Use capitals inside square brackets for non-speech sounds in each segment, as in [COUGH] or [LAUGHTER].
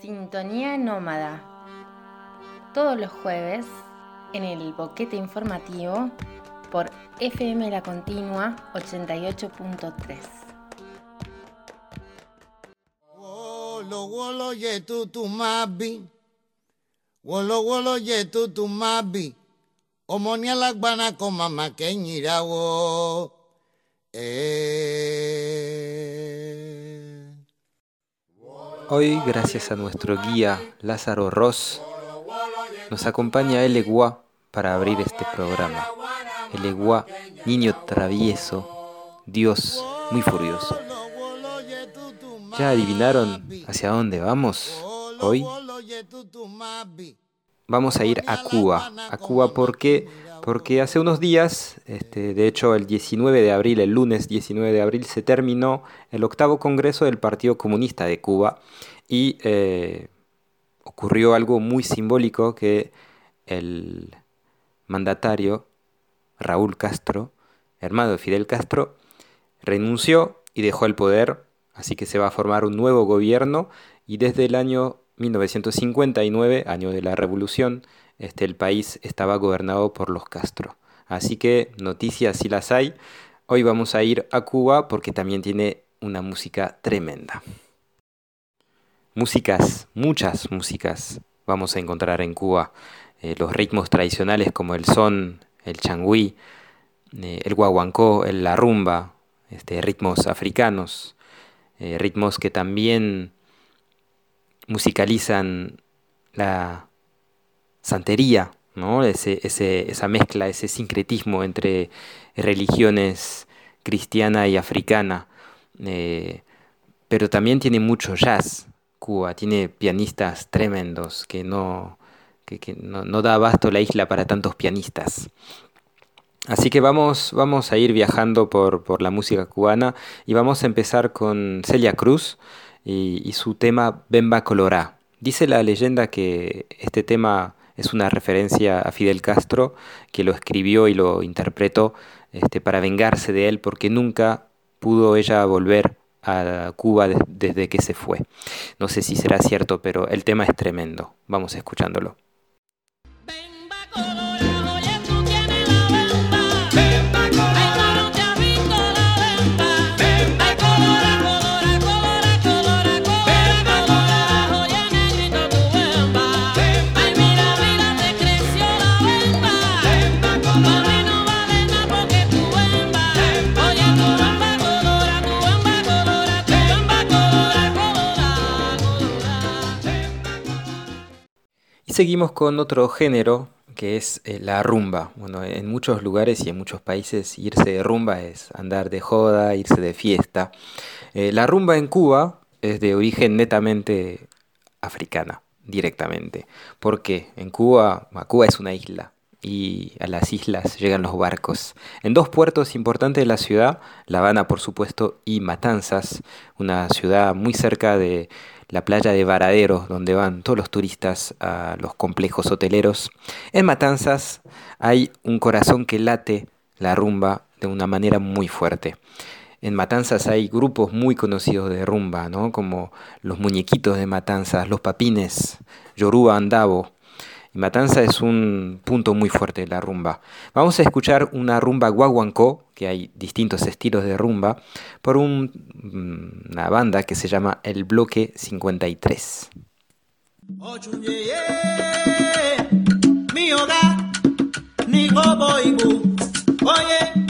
Sintonía Nómada. Todos los jueves en el boquete informativo por FM La Continua 88.3. Wolo wolo yetu tumabi. Wolo wolo yetu tumabi. Omoni alagbana con mamá que ñirawo. Eh. Hoy, gracias a nuestro guía Lázaro Ross, nos acompaña El Eguá para abrir este programa. El Eguá, niño travieso, Dios muy furioso. ¿Ya adivinaron hacia dónde vamos hoy? Vamos a ir a Cuba. A Cuba porque, porque hace unos días, este, de hecho el 19 de abril, el lunes 19 de abril, se terminó el octavo Congreso del Partido Comunista de Cuba y eh, ocurrió algo muy simbólico que el mandatario Raúl Castro, hermano de Fidel Castro, renunció y dejó el poder, así que se va a formar un nuevo gobierno y desde el año 1959, año de la revolución, este, el país estaba gobernado por los Castro. Así que noticias si las hay. Hoy vamos a ir a Cuba porque también tiene una música tremenda. Músicas, muchas músicas vamos a encontrar en Cuba. Eh, los ritmos tradicionales como el son, el changüí, eh, el guaguancó, el la rumba, este, ritmos africanos, eh, ritmos que también musicalizan la santería, ¿no? Ese, esa mezcla, ese sincretismo entre religiones cristiana y africana. Eh, pero también tiene mucho jazz. Cuba tiene pianistas tremendos que no, que, que no da abasto la isla para tantos pianistas. Así que vamos, vamos a ir viajando por, por la música cubana y vamos a empezar con Celia Cruz y, y su tema Bemba Colorá. Dice la leyenda que este tema es una referencia a Fidel Castro, que lo escribió y lo interpretó este, para vengarse de él porque nunca pudo ella volver a Cuba de- desde que se fue. No sé si será cierto, pero el tema es tremendo. Vamos escuchándolo. Seguimos con otro género que es eh, la rumba. Bueno, en muchos lugares y en muchos países irse de rumba es andar de joda, irse de fiesta. Eh, la rumba en Cuba es de origen netamente africana, directamente. Porque en Cuba, Cuba es una isla y a las islas llegan los barcos. En dos puertos importantes de la ciudad, La Habana por supuesto y Matanzas, una ciudad muy cerca de la playa de Varadero, donde van todos los turistas a los complejos hoteleros. En Matanzas hay un corazón que late la rumba de una manera muy fuerte. En Matanzas hay grupos muy conocidos de rumba, ¿no? como los muñequitos de Matanzas, los papines, Yoruba Andabo. Matanza es un punto muy fuerte de la rumba. Vamos a escuchar una rumba guaguancó, que hay distintos estilos de rumba, por mm, una banda que se llama El Bloque 53. Ochuyeye, mi hogar, ni boibu. Oye,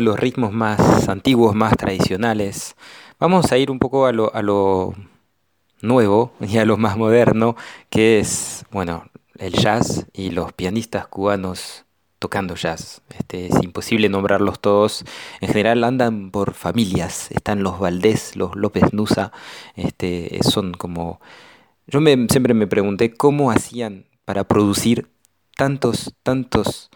los ritmos más antiguos, más tradicionales, vamos a ir un poco a lo, a lo nuevo y a lo más moderno, que es, bueno, el jazz y los pianistas cubanos tocando jazz. Este, es imposible nombrarlos todos. En general andan por familias. Están los Valdés, los López Nusa. Este, son como... Yo me, siempre me pregunté cómo hacían para producir tantos, tantos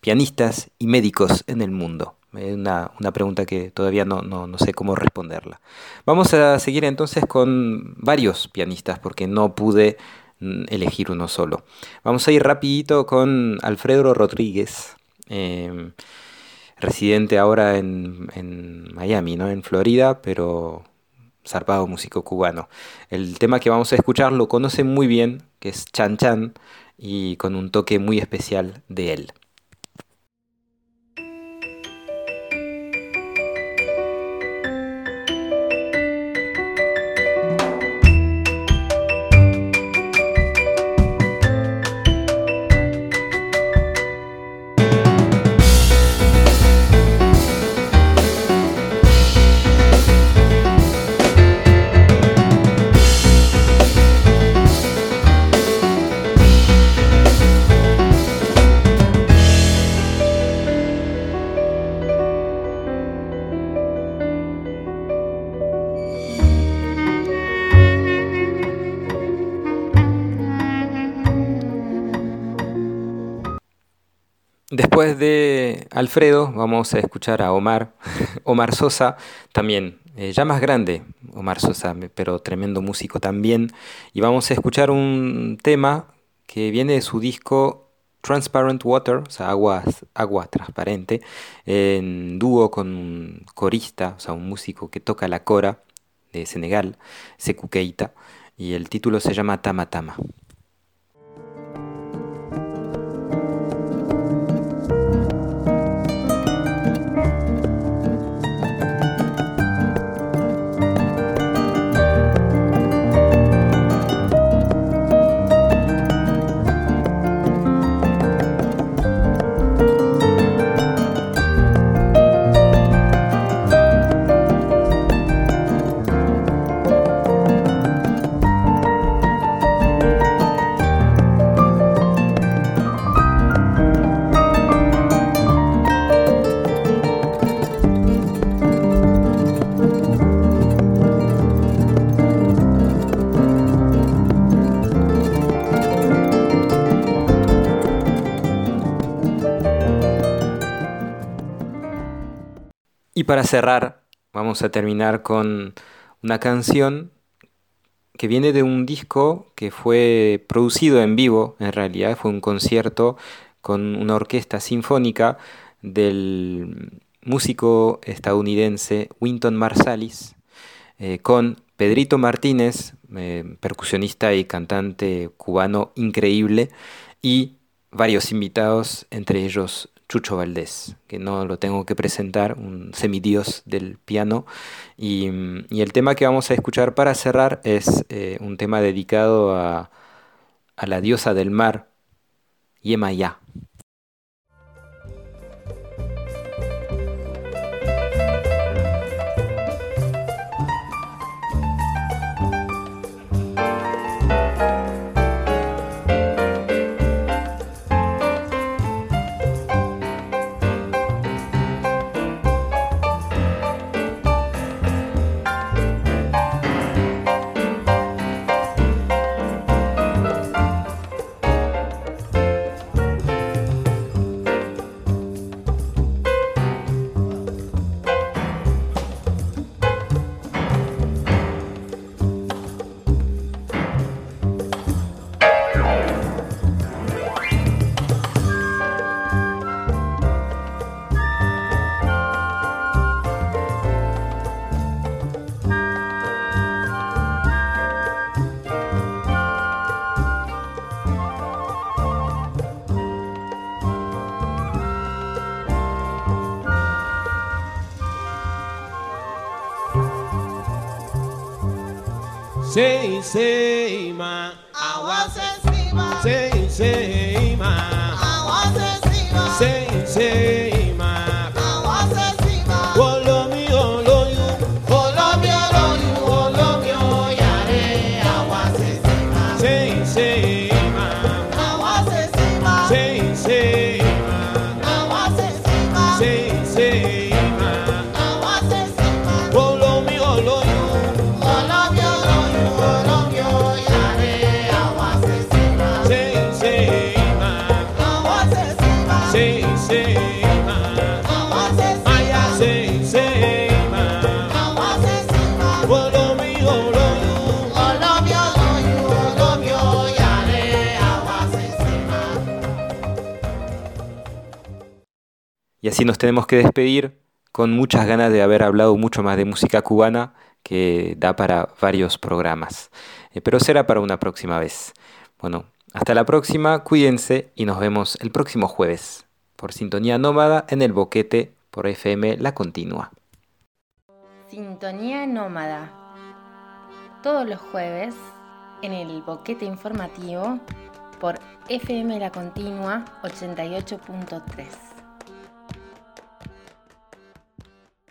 pianistas y médicos en el mundo. Una, una pregunta que todavía no, no, no sé cómo responderla. Vamos a seguir entonces con varios pianistas porque no pude mm, elegir uno solo. Vamos a ir rapidito con Alfredo Rodríguez, eh, residente ahora en, en Miami, ¿no? en Florida, pero zarpado músico cubano. El tema que vamos a escuchar lo conoce muy bien, que es Chan Chan, y con un toque muy especial de él. Después de Alfredo vamos a escuchar a Omar, [LAUGHS] Omar Sosa, también eh, ya más grande, Omar Sosa, pero tremendo músico también. Y vamos a escuchar un tema que viene de su disco Transparent Water, o sea, agua, transparente, en dúo con un corista, o sea, un músico que toca la cora de Senegal, Sekou Keita, y el título se llama Tama Tama. Y para cerrar, vamos a terminar con una canción que viene de un disco que fue producido en vivo, en realidad. Fue un concierto con una orquesta sinfónica del músico estadounidense Winton Marsalis, eh, con Pedrito Martínez, eh, percusionista y cantante cubano increíble, y varios invitados, entre ellos Chucho Valdés, que no lo tengo que presentar, un semidios del piano. Y, mm, el tema que vamos a escuchar para cerrar es eh, un tema dedicado a, a la diosa del mar, Yemayá. sem ser. Así nos tenemos que despedir con muchas ganas de haber hablado mucho más de música cubana que da para varios programas. Eh, pero será para una próxima vez. Bueno, hasta la próxima, cuídense y nos vemos el próximo jueves por Sintonía Nómada en el Boquete por FM La Continua. Sintonía Nómada. Todos los jueves en el boquete informativo por FM La Continua 88.3.